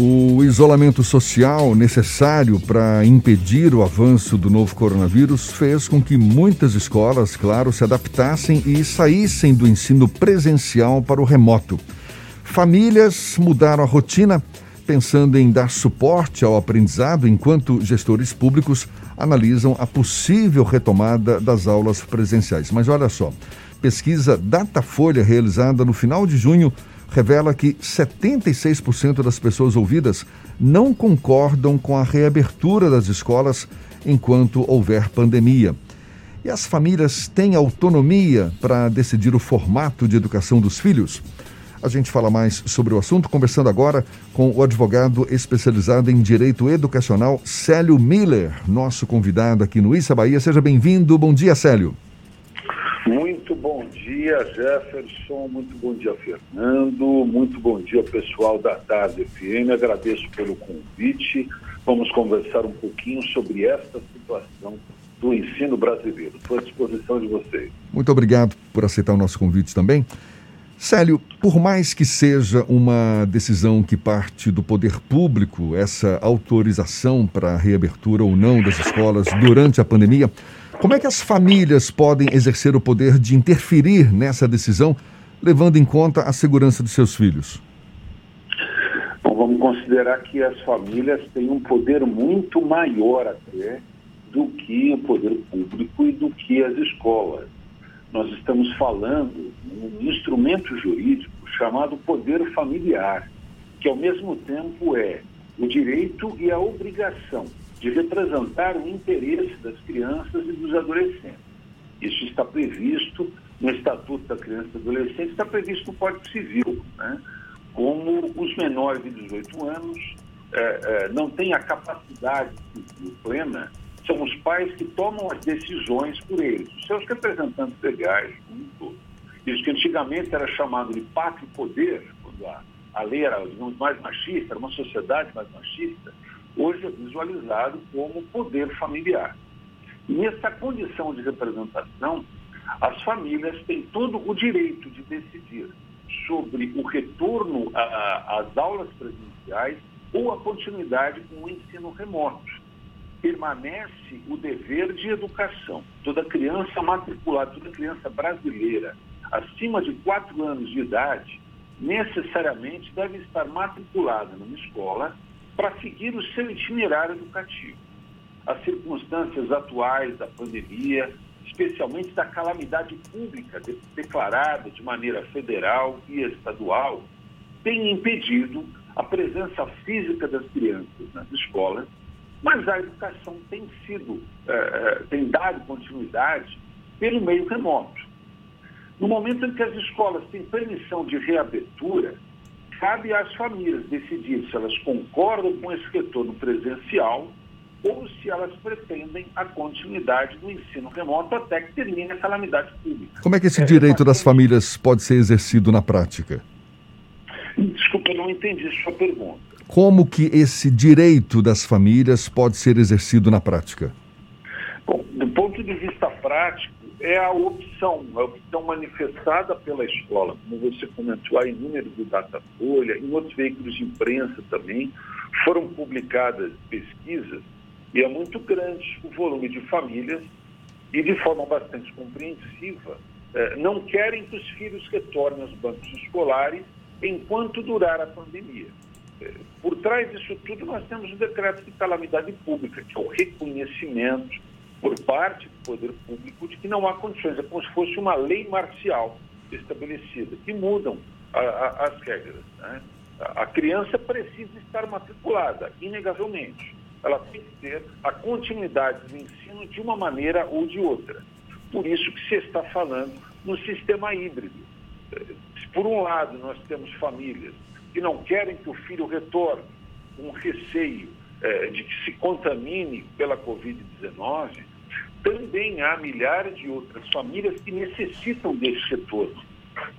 O isolamento social necessário para impedir o avanço do novo coronavírus fez com que muitas escolas, claro, se adaptassem e saíssem do ensino presencial para o remoto. Famílias mudaram a rotina, pensando em dar suporte ao aprendizado, enquanto gestores públicos analisam a possível retomada das aulas presenciais. Mas olha só, pesquisa Datafolha realizada no final de junho revela que 76% das pessoas ouvidas não concordam com a reabertura das escolas enquanto houver pandemia. E as famílias têm autonomia para decidir o formato de educação dos filhos? A gente fala mais sobre o assunto conversando agora com o advogado especializado em direito educacional Célio Miller, nosso convidado aqui no Issa Bahia. Seja bem-vindo. Bom dia, Célio. Muito bom dia, Jefferson. Muito bom dia, Fernando. Muito bom dia, pessoal da Tarde FM. Agradeço pelo convite. Vamos conversar um pouquinho sobre esta situação do ensino brasileiro. Estou à disposição de vocês. Muito obrigado por aceitar o nosso convite também. Célio, por mais que seja uma decisão que parte do poder público, essa autorização para a reabertura ou não das escolas durante a pandemia, como é que as famílias podem exercer o poder de interferir nessa decisão, levando em conta a segurança de seus filhos? Bom, vamos considerar que as famílias têm um poder muito maior até do que o poder público e do que as escolas. Nós estamos falando um instrumento jurídico chamado poder familiar, que ao mesmo tempo é o direito e a obrigação de representar o interesse das crianças e dos adolescentes. Isso está previsto no Estatuto da Criança e do Adolescente, está previsto no Código Civil, né? como os menores de 18 anos é, é, não têm a capacidade plena, são os pais que tomam as decisões por eles, os seus representantes legais, como um todo. Isso que antigamente era chamado de pátrio poder, quando a, a lei era mais machista, era uma sociedade mais machista, hoje é visualizado como poder familiar. E nessa condição de representação, as famílias têm todo o direito de decidir sobre o retorno às aulas presenciais ou a continuidade com o ensino remoto. Permanece o dever de educação. Toda criança matriculada, toda criança brasileira acima de 4 anos de idade, necessariamente deve estar matriculada numa escola para seguir o seu itinerário educativo. As circunstâncias atuais da pandemia, especialmente da calamidade pública de, declarada de maneira federal e estadual, têm impedido a presença física das crianças nas escolas, mas a educação tem sido, eh, tem dado continuidade pelo meio remoto. No momento em que as escolas têm permissão de reabertura, cabe às famílias decidir se elas concordam com esse retorno presencial ou se elas pretendem a continuidade do ensino remoto até que termine a calamidade pública. Como é que esse é, direito das famílias pode ser exercido na prática? Desculpa, eu não entendi sua pergunta. Como que esse direito das famílias pode ser exercido na prática? Bom, do ponto de vista prático, é a opção, a opção manifestada pela escola, como você comentou aí, números do Datafolha, em outros veículos de imprensa também, foram publicadas pesquisas e é muito grande o volume de famílias e de forma bastante compreensiva eh, não querem que os filhos retornem aos bancos escolares enquanto durar a pandemia. Eh, por trás disso tudo, nós temos o decreto de calamidade pública, que é o reconhecimento por parte do poder público de que não há condições. É como se fosse uma lei marcial estabelecida, que mudam a, a, as regras. Né? A criança precisa estar matriculada, inegavelmente. Ela tem que ter a continuidade do ensino de uma maneira ou de outra. Por isso que se está falando no sistema híbrido. Por um lado, nós temos famílias que não querem que o filho retorne, com receio eh, de que se contamine pela Covid-19, também há milhares de outras famílias que necessitam desse retorno.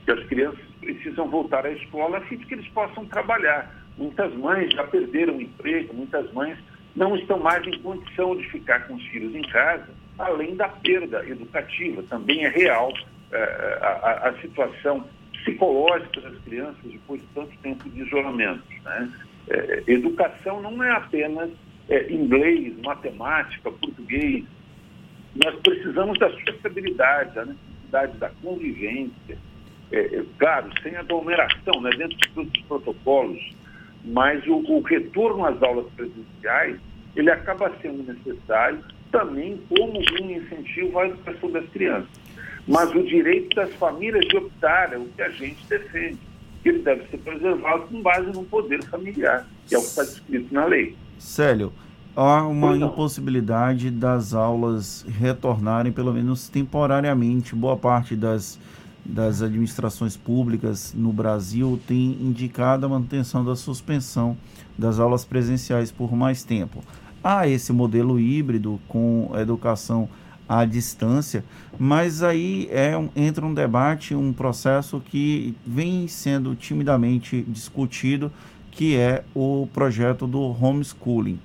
Que as crianças precisam voltar à escola a fim de que eles possam trabalhar. Muitas mães já perderam o emprego, muitas mães não estão mais em condição de ficar com os filhos em casa, além da perda educativa. Também é real eh, a, a, situação psicológica das crianças depois de tanto tempo de isolamento. Né? É, educação não é apenas é, inglês, matemática, português. Nós precisamos da sociabilidade, da necessidade da convivência. É, é claro, sem aglomeração, né, dentro de todos os protocolos, mas o, o retorno às aulas presenciais ele acaba sendo necessário também como um incentivo à educação das crianças. Mas o direito das famílias de optar é o que a gente defende, que ele deve ser preservado com base no poder familiar, que é o que está descrito na lei. Célio, há uma impossibilidade das aulas retornarem, pelo menos temporariamente. Boa parte das, das administrações públicas no Brasil tem indicado a manutenção da suspensão das aulas presenciais por mais tempo. Há esse modelo híbrido com educação à distância, mas aí é um, entra um debate, um processo que vem sendo timidamente discutido, que é o projeto do homeschooling.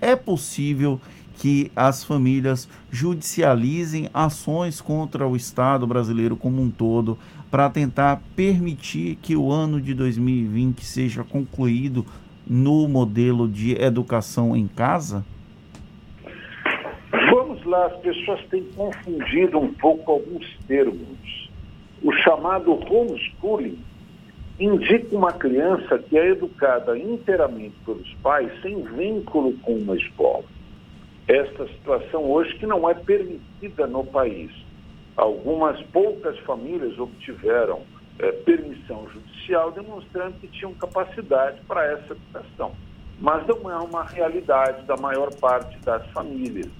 É possível que as famílias judicializem ações contra o Estado brasileiro como um todo para tentar permitir que o ano de 2020 seja concluído no modelo de educação em casa? Lá, as pessoas têm confundido um pouco alguns termos. O chamado homeschooling indica uma criança que é educada inteiramente pelos pais sem vínculo com uma escola. Esta situação hoje que não é permitida no país. Algumas poucas famílias obtiveram é, permissão judicial demonstrando que tinham capacidade para essa educação. Mas não é uma realidade da maior parte das famílias.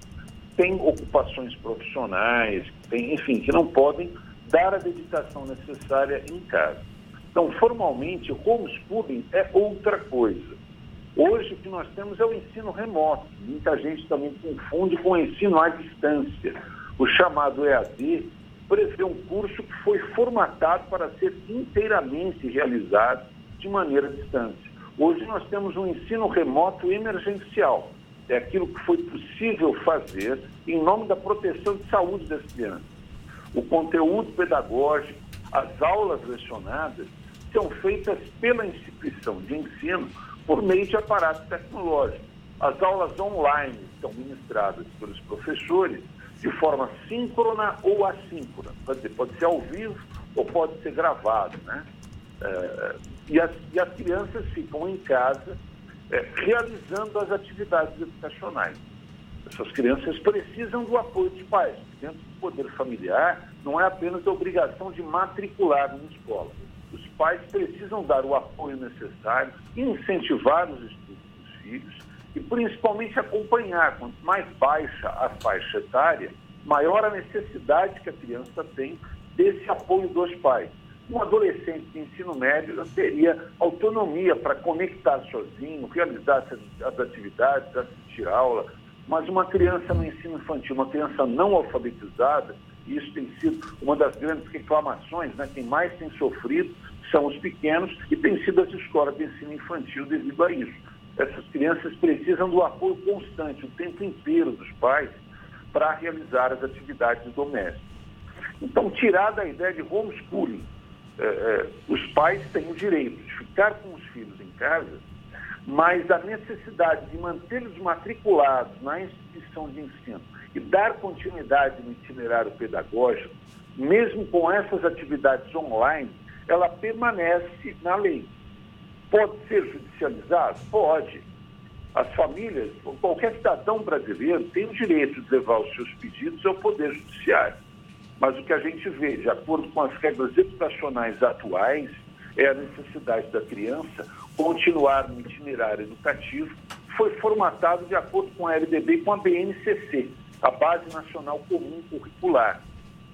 Tem ocupações profissionais, tem, enfim, que não podem dar a dedicação necessária em casa. Então, formalmente, o homeschooling é outra coisa. Hoje, o que nós temos é o ensino remoto. Muita gente também confunde com o ensino à distância. O chamado EAD prevê um curso que foi formatado para ser inteiramente realizado de maneira distante. Hoje nós temos um ensino remoto emergencial. É aquilo que foi possível fazer em nome da proteção de saúde das crianças. O conteúdo pedagógico, as aulas lecionadas são feitas pela instituição de ensino por meio de aparato tecnológico. As aulas online são ministradas pelos professores de forma síncrona ou assíncrona. Pode, dizer, pode ser ao vivo ou pode ser gravado. Né? É, e, as, e, as, crianças ficam em casa é, realizando as atividades educacionais. Essas crianças precisam do apoio dos pais. Dentro do poder familiar, não é apenas a obrigação de matricular na escola. Os pais precisam dar o apoio necessário, incentivar os estudos dos filhos e principalmente acompanhar. Quanto mais baixa a faixa etária, maior a necessidade que a criança tem desse apoio dos pais. Um adolescente de ensino médio teria autonomia para conectar sozinho, realizar as atividades, assistir aula, mas uma criança no ensino infantil, uma criança não alfabetizada, e isso tem sido uma das grandes reclamações, né? quem mais tem sofrido são os pequenos e tem sido as escolas de ensino infantil devido a isso essas crianças precisam do apoio constante, o tempo inteiro dos pais, para realizar as atividades domésticas. Então, tirar da ideia de homeschooling, é, os pais têm o direito de ficar com os filhos em casa, mas a necessidade de mantê-los matriculados na instituição de ensino e dar continuidade no itinerário pedagógico, mesmo com essas atividades online, ela permanece na lei. Pode ser judicializado? Pode. As famílias, qualquer cidadão brasileiro tem o direito de levar os seus pedidos ao Poder Judiciário. Mas o que a gente vê, de acordo com as regras educacionais atuais, é a necessidade da criança continuar no itinerário educativo, foi formatado de acordo com a LDB e com a BNCC, a Base Nacional Comum Curricular.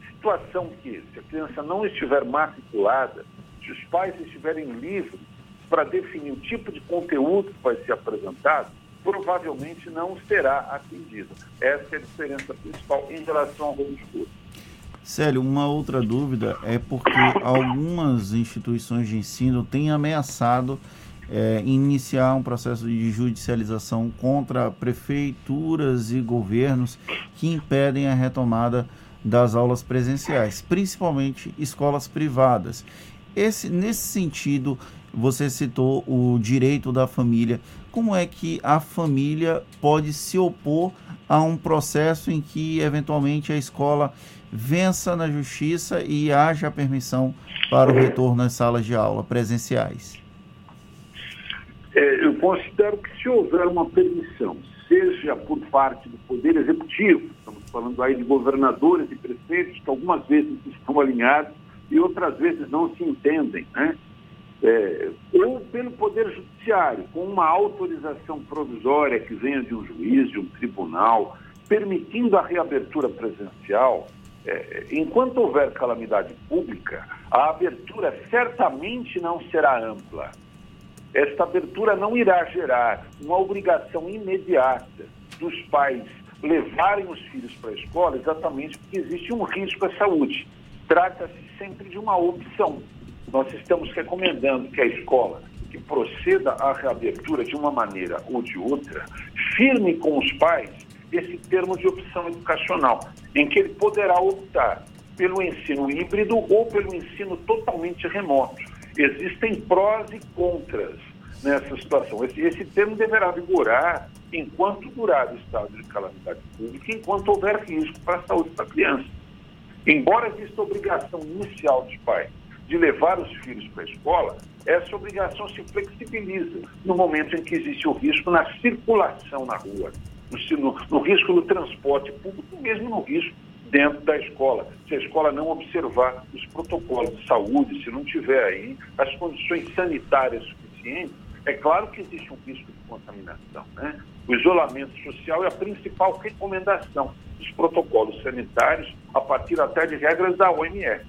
Situação que, se a criança não estiver matriculada, se os pais estiverem livres para definir o tipo de conteúdo que vai ser apresentado, provavelmente não será atendido. Essa é a diferença principal em relação ao homeschooling. Célio, uma outra dúvida é porque algumas instituições de ensino têm ameaçado é, iniciar um processo de judicialização contra prefeituras e governos que impedem a retomada das aulas presenciais, principalmente escolas privadas. Esse, nesse sentido, você citou o direito da família. Como é que a família pode se opor a um processo em que, eventualmente, a escola vença na justiça e haja permissão para o retorno às salas de aula presenciais? É, eu considero que se houver uma permissão, seja por parte do Poder Executivo, estamos falando aí de governadores e prefeitos que algumas vezes estão alinhados e outras vezes não se entendem, né? É, ou pelo Poder Judiciário, com uma autorização provisória que venha de um juiz, de um tribunal, permitindo a reabertura presencial, é, enquanto houver calamidade pública, a abertura certamente não será ampla. Esta abertura não irá gerar uma obrigação imediata dos pais levarem os filhos para a escola, exatamente porque existe um risco à saúde. Trata-se sempre de uma opção. Nós estamos recomendando que a escola que proceda à reabertura de uma maneira ou de outra, firme com os pais esse termo de opção educacional, em que ele poderá optar pelo ensino híbrido ou pelo ensino totalmente remoto. Existem prós e contras nessa situação. Esse, esse termo deverá vigorar enquanto durar o estado de calamidade pública, enquanto houver risco para a saúde da criança. Embora exista obrigação inicial dos pais de levar os filhos para a escola, essa obrigação se flexibiliza no momento em que existe o risco na circulação na rua, no, no risco no transporte público, mesmo no risco dentro da escola. Se a escola não observar os protocolos de saúde, se não tiver aí as condições sanitárias suficientes, é claro que existe um risco de contaminação. Né? O isolamento social é a principal recomendação dos protocolos sanitários, a partir até de regras da OMS.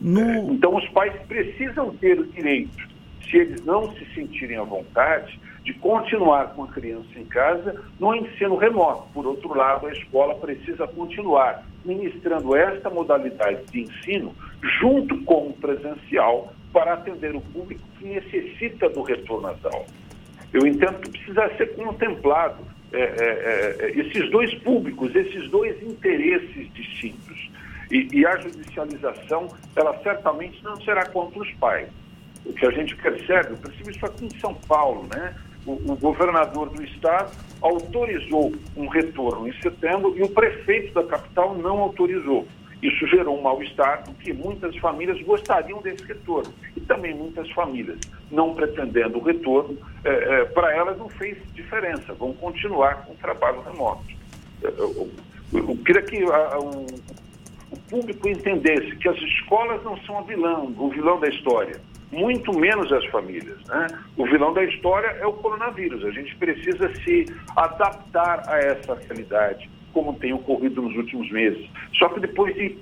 No... É, então, os pais precisam ter o direito, se eles não se sentirem à vontade, de continuar com a criança em casa no ensino remoto. Por outro lado, a escola precisa continuar ministrando esta modalidade de ensino junto com o presencial para atender o público que necessita do retorno às aulas. Eu entendo que precisa ser contemplado é, é, é, esses dois públicos, esses dois interesses distintos. E, e, a judicialização, ela certamente não será contra os pais. O que a gente percebe, eu percebo isso aqui em São Paulo, né? O, o governador do estado autorizou um retorno em setembro e o prefeito da capital não autorizou. Isso gerou um mal-estar, porque muitas famílias gostariam desse retorno. E também muitas famílias, não pretendendo o retorno, é, é, para elas não fez diferença, vão continuar com o trabalho remoto. É, eu, queria que a, o, o público entendesse que as escolas não são o vilão, o vilão da história muito menos as famílias. Né? O vilão da história é o coronavírus. A gente precisa se adaptar a essa realidade como tem ocorrido nos últimos meses. Só que depois de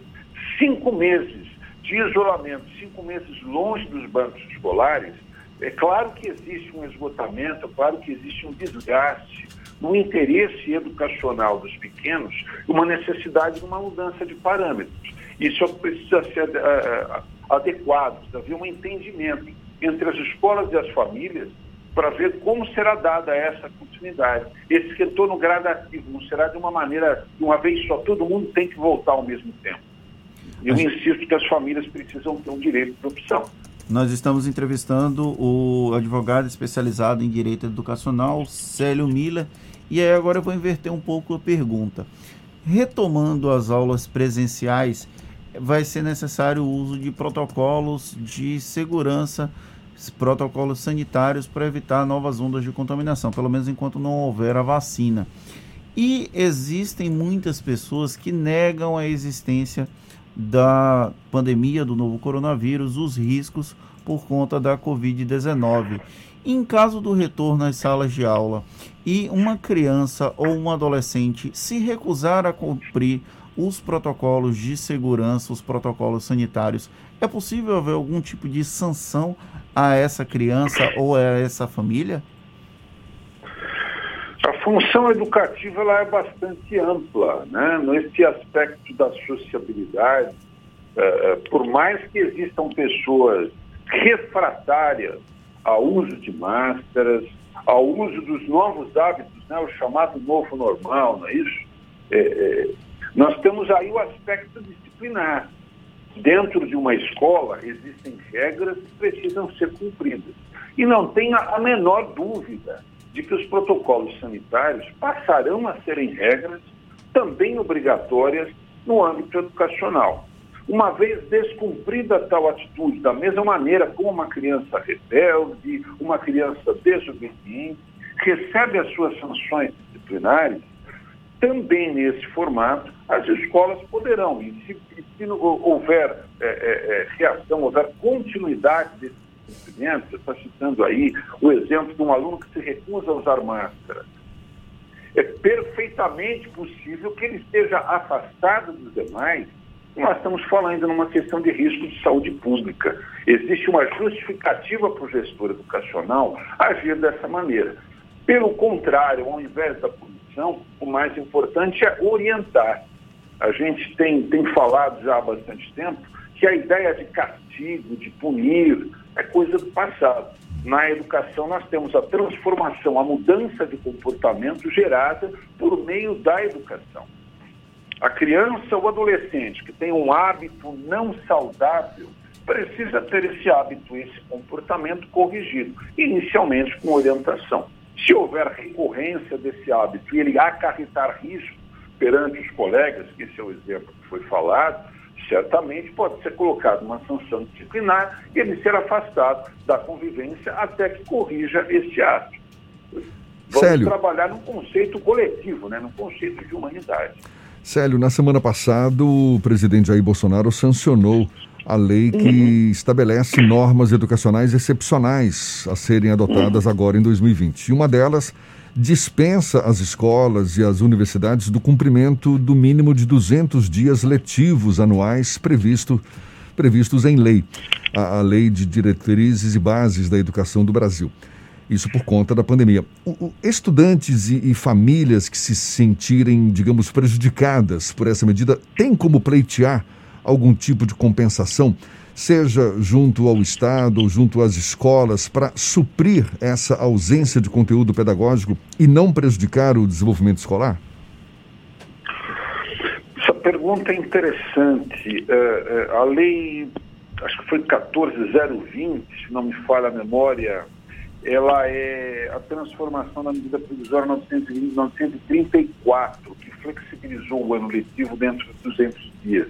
cinco meses de isolamento, cinco meses longe dos bancos escolares, é claro que existe um esgotamento, é claro que existe um desgaste no interesse educacional dos pequenos uma necessidade de uma mudança de parâmetros. Isso precisa ser uh, adequado, precisa haver um entendimento entre as escolas e as famílias para ver como será dada essa continuidade. Esse retorno gradativo não será de uma maneira, de uma vez só, todo mundo tem que voltar ao mesmo tempo. Eu insisto que as famílias precisam ter um direito de opção. Nós estamos entrevistando o advogado especializado em direito educacional, Célio Mila, e aí agora eu vou inverter um pouco a pergunta. Retomando as aulas presenciais, vai ser necessário o uso de protocolos de segurança protocolos sanitários para evitar novas ondas de contaminação, pelo menos enquanto não houver a vacina. E existem muitas pessoas que negam a existência da pandemia do novo coronavírus, os riscos por conta da Covid-19. Em caso do retorno às salas de aula e uma criança ou um adolescente se recusar a cumprir os protocolos de segurança, os protocolos sanitários, é possível haver algum tipo de sanção a essa criança ou a essa família? A função educativa ela é bastante ampla, né? Nesse aspecto da sociabilidade, é, por mais que existam pessoas refratárias ao uso de máscaras, ao uso dos novos hábitos, né? o chamado novo normal, não é isso? É, é, nós temos aí o aspecto disciplinar. Dentro de uma escola existem regras que precisam ser cumpridas. E não tenha a menor dúvida de que os protocolos sanitários passarão a serem regras também obrigatórias no âmbito educacional. Uma vez descumprida tal atitude, da mesma maneira como uma criança rebelde, uma criança desobediente, recebe as suas sanções disciplinares, também nesse formato, as escolas poderão, e se, se houver é, é, é, reação, houver continuidade desse cumprimento, você está citando aí o exemplo de um aluno que se recusa a usar máscara. É perfeitamente possível que ele esteja afastado dos demais. Nós estamos falando numa questão de risco de saúde pública. Existe uma justificativa para o gestor educacional agir dessa maneira. Pelo contrário, ao invés da punição, o mais importante é orientar. A gente tem, tem falado já há bastante tempo que a ideia de castigo, de punir, é coisa do passado. Na educação, nós temos a transformação, a mudança de comportamento gerada por meio da educação. A criança ou adolescente que tem um hábito não saudável precisa ter esse hábito, esse comportamento corrigido, inicialmente com orientação. Se houver recorrência desse hábito e ele acarretar risco perante os colegas, que esse é o exemplo que foi falado, certamente pode ser colocado uma sanção disciplinar e ele ser afastado da convivência até que corrija esse ato. Vamos Célio. trabalhar num conceito coletivo, né, num conceito de humanidade. Célio, na semana passada, o presidente Jair Bolsonaro sancionou a lei que uhum. estabelece normas educacionais excepcionais a serem adotadas uhum. agora em 2020. E uma delas dispensa as escolas e as universidades do cumprimento do mínimo de 200 dias letivos anuais previsto, previstos em lei, a, a Lei de Diretrizes e Bases da Educação do Brasil. Isso por conta da pandemia. O, o, estudantes e, e, famílias que se sentirem, digamos, prejudicadas por essa medida têm como pleitear algum tipo de compensação, seja junto ao Estado ou junto às escolas, para suprir essa ausência de conteúdo pedagógico e não prejudicar o desenvolvimento escolar? Essa pergunta é interessante. É, é, a lei, acho que foi 14020, se não me falha a memória, ela é a transformação da medida provisória 934, que flexibilizou o ano letivo dentro de 200 dias.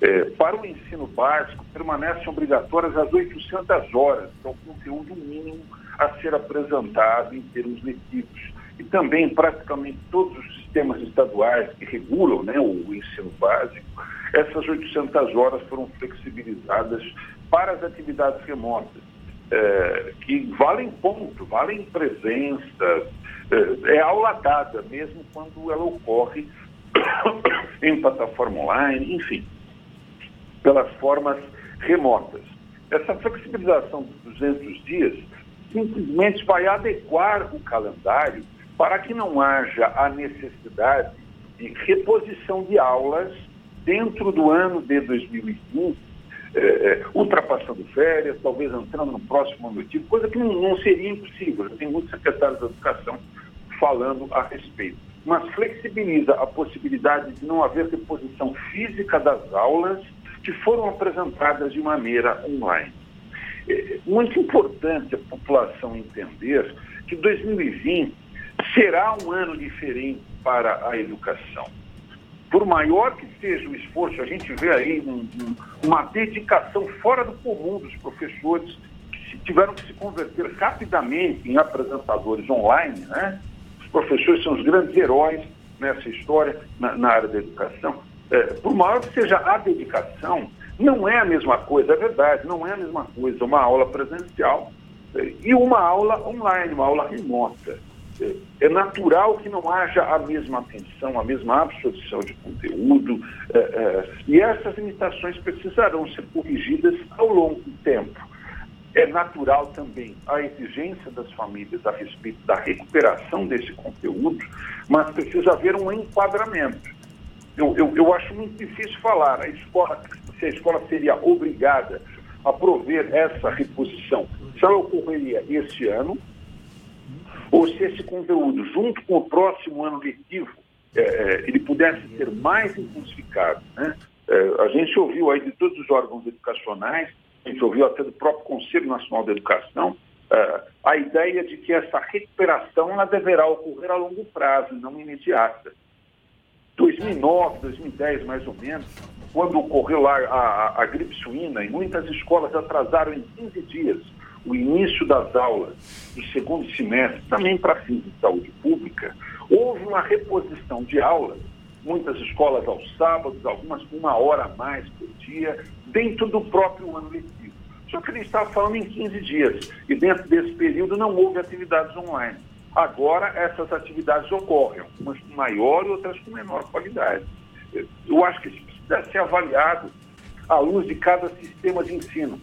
É, para o ensino básico, permanecem obrigatórias as 800 horas, que é o conteúdo mínimo a ser apresentado em termos letivos. E também, praticamente todos os sistemas estaduais que regulam né, o ensino básico, essas 800 horas foram flexibilizadas para as atividades remotas, é, que valem ponto, valem presença, é, é aula dada, mesmo quando ela ocorre em plataforma online, enfim pelas formas remotas. Essa flexibilização dos 200 dias simplesmente vai adequar o calendário para que não haja a necessidade de reposição de aulas dentro do ano de 2020, é, é, ultrapassando férias, talvez entrando no próximo ano letivo, coisa que não, não seria impossível. Tem muitos secretários da educação falando a respeito. Mas flexibiliza a possibilidade de não haver reposição física das aulas que foram apresentadas de maneira online. É muito importante a população entender que 2020 será um ano diferente para a educação. Por maior que seja o esforço, a gente vê aí um, um, uma dedicação fora do comum dos professores que tiveram que se converter rapidamente em apresentadores online. Né? Os professores são os grandes heróis nessa história na, na área da educação é, por maior que seja a dedicação, não é a mesma coisa, é verdade, não é a mesma coisa uma aula presencial é, e uma aula online, uma aula remota. É, é natural que não haja a mesma atenção, a mesma absorção de conteúdo, é, é, e essas limitações precisarão ser corrigidas ao longo do tempo. É natural também a exigência das famílias a respeito da recuperação desse conteúdo, mas precisa haver um enquadramento eu, eu, eu acho muito difícil falar a escola, se a escola seria obrigada a prover essa reposição. Se ela ocorreria este ano, ou se esse conteúdo, junto com o próximo ano letivo, é, é ele pudesse ser mais intensificado. Né? É, a gente ouviu aí de todos os órgãos educacionais, a gente ouviu até do próprio Conselho Nacional de Educação, uh, a ideia de que essa recuperação ela deverá ocorrer a longo prazo, não imediata. 2009, 2010, mais ou menos, quando ocorreu a, a, a gripe suína, e muitas escolas atrasaram em 15 dias o início das aulas do segundo semestre, também para fins de saúde pública, houve uma reposição de aulas, muitas escolas aos sábados, algumas com uma hora a mais por dia, dentro do próprio ano letivo. Só que ele estava falando em 15 dias, e dentro desse período não houve atividades online. Agora essas atividades ocorrem, umas com maior e outras com menor qualidade. Eu acho que isso precisa ser avaliado à luz de cada sistema de ensino.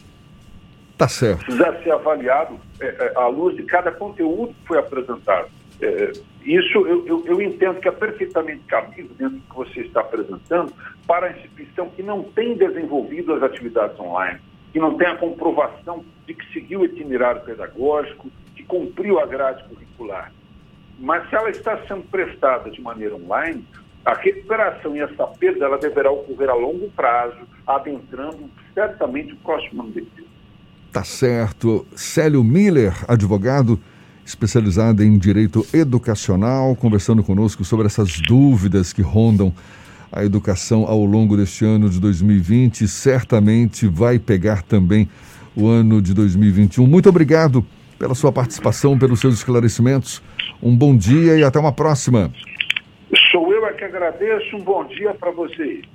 Tá certo. Precisa ser avaliado é, é, à luz de cada conteúdo que foi apresentado. É, isso eu, eu, eu, entendo que é perfeitamente cabível dentro do que você está apresentando para a instituição que não tem desenvolvido as atividades online, que não tem a comprovação de que seguiu o itinerário pedagógico, cumpriu a grade curricular. Mas se ela está sendo prestada de maneira online, a recuperação e essa perda ela deverá ocorrer a longo prazo, adentrando certamente o próximo ano de. Tá certo. Célio Miller, advogado especializado em direito educacional, conversando conosco sobre essas dúvidas que rondam a educação ao longo deste ano de 2020. Certamente vai pegar também o ano de 2021. Muito obrigado pela sua participação, pelos seus esclarecimentos. Um bom dia e até uma próxima. Sou eu é que agradeço. Um bom dia para vocês.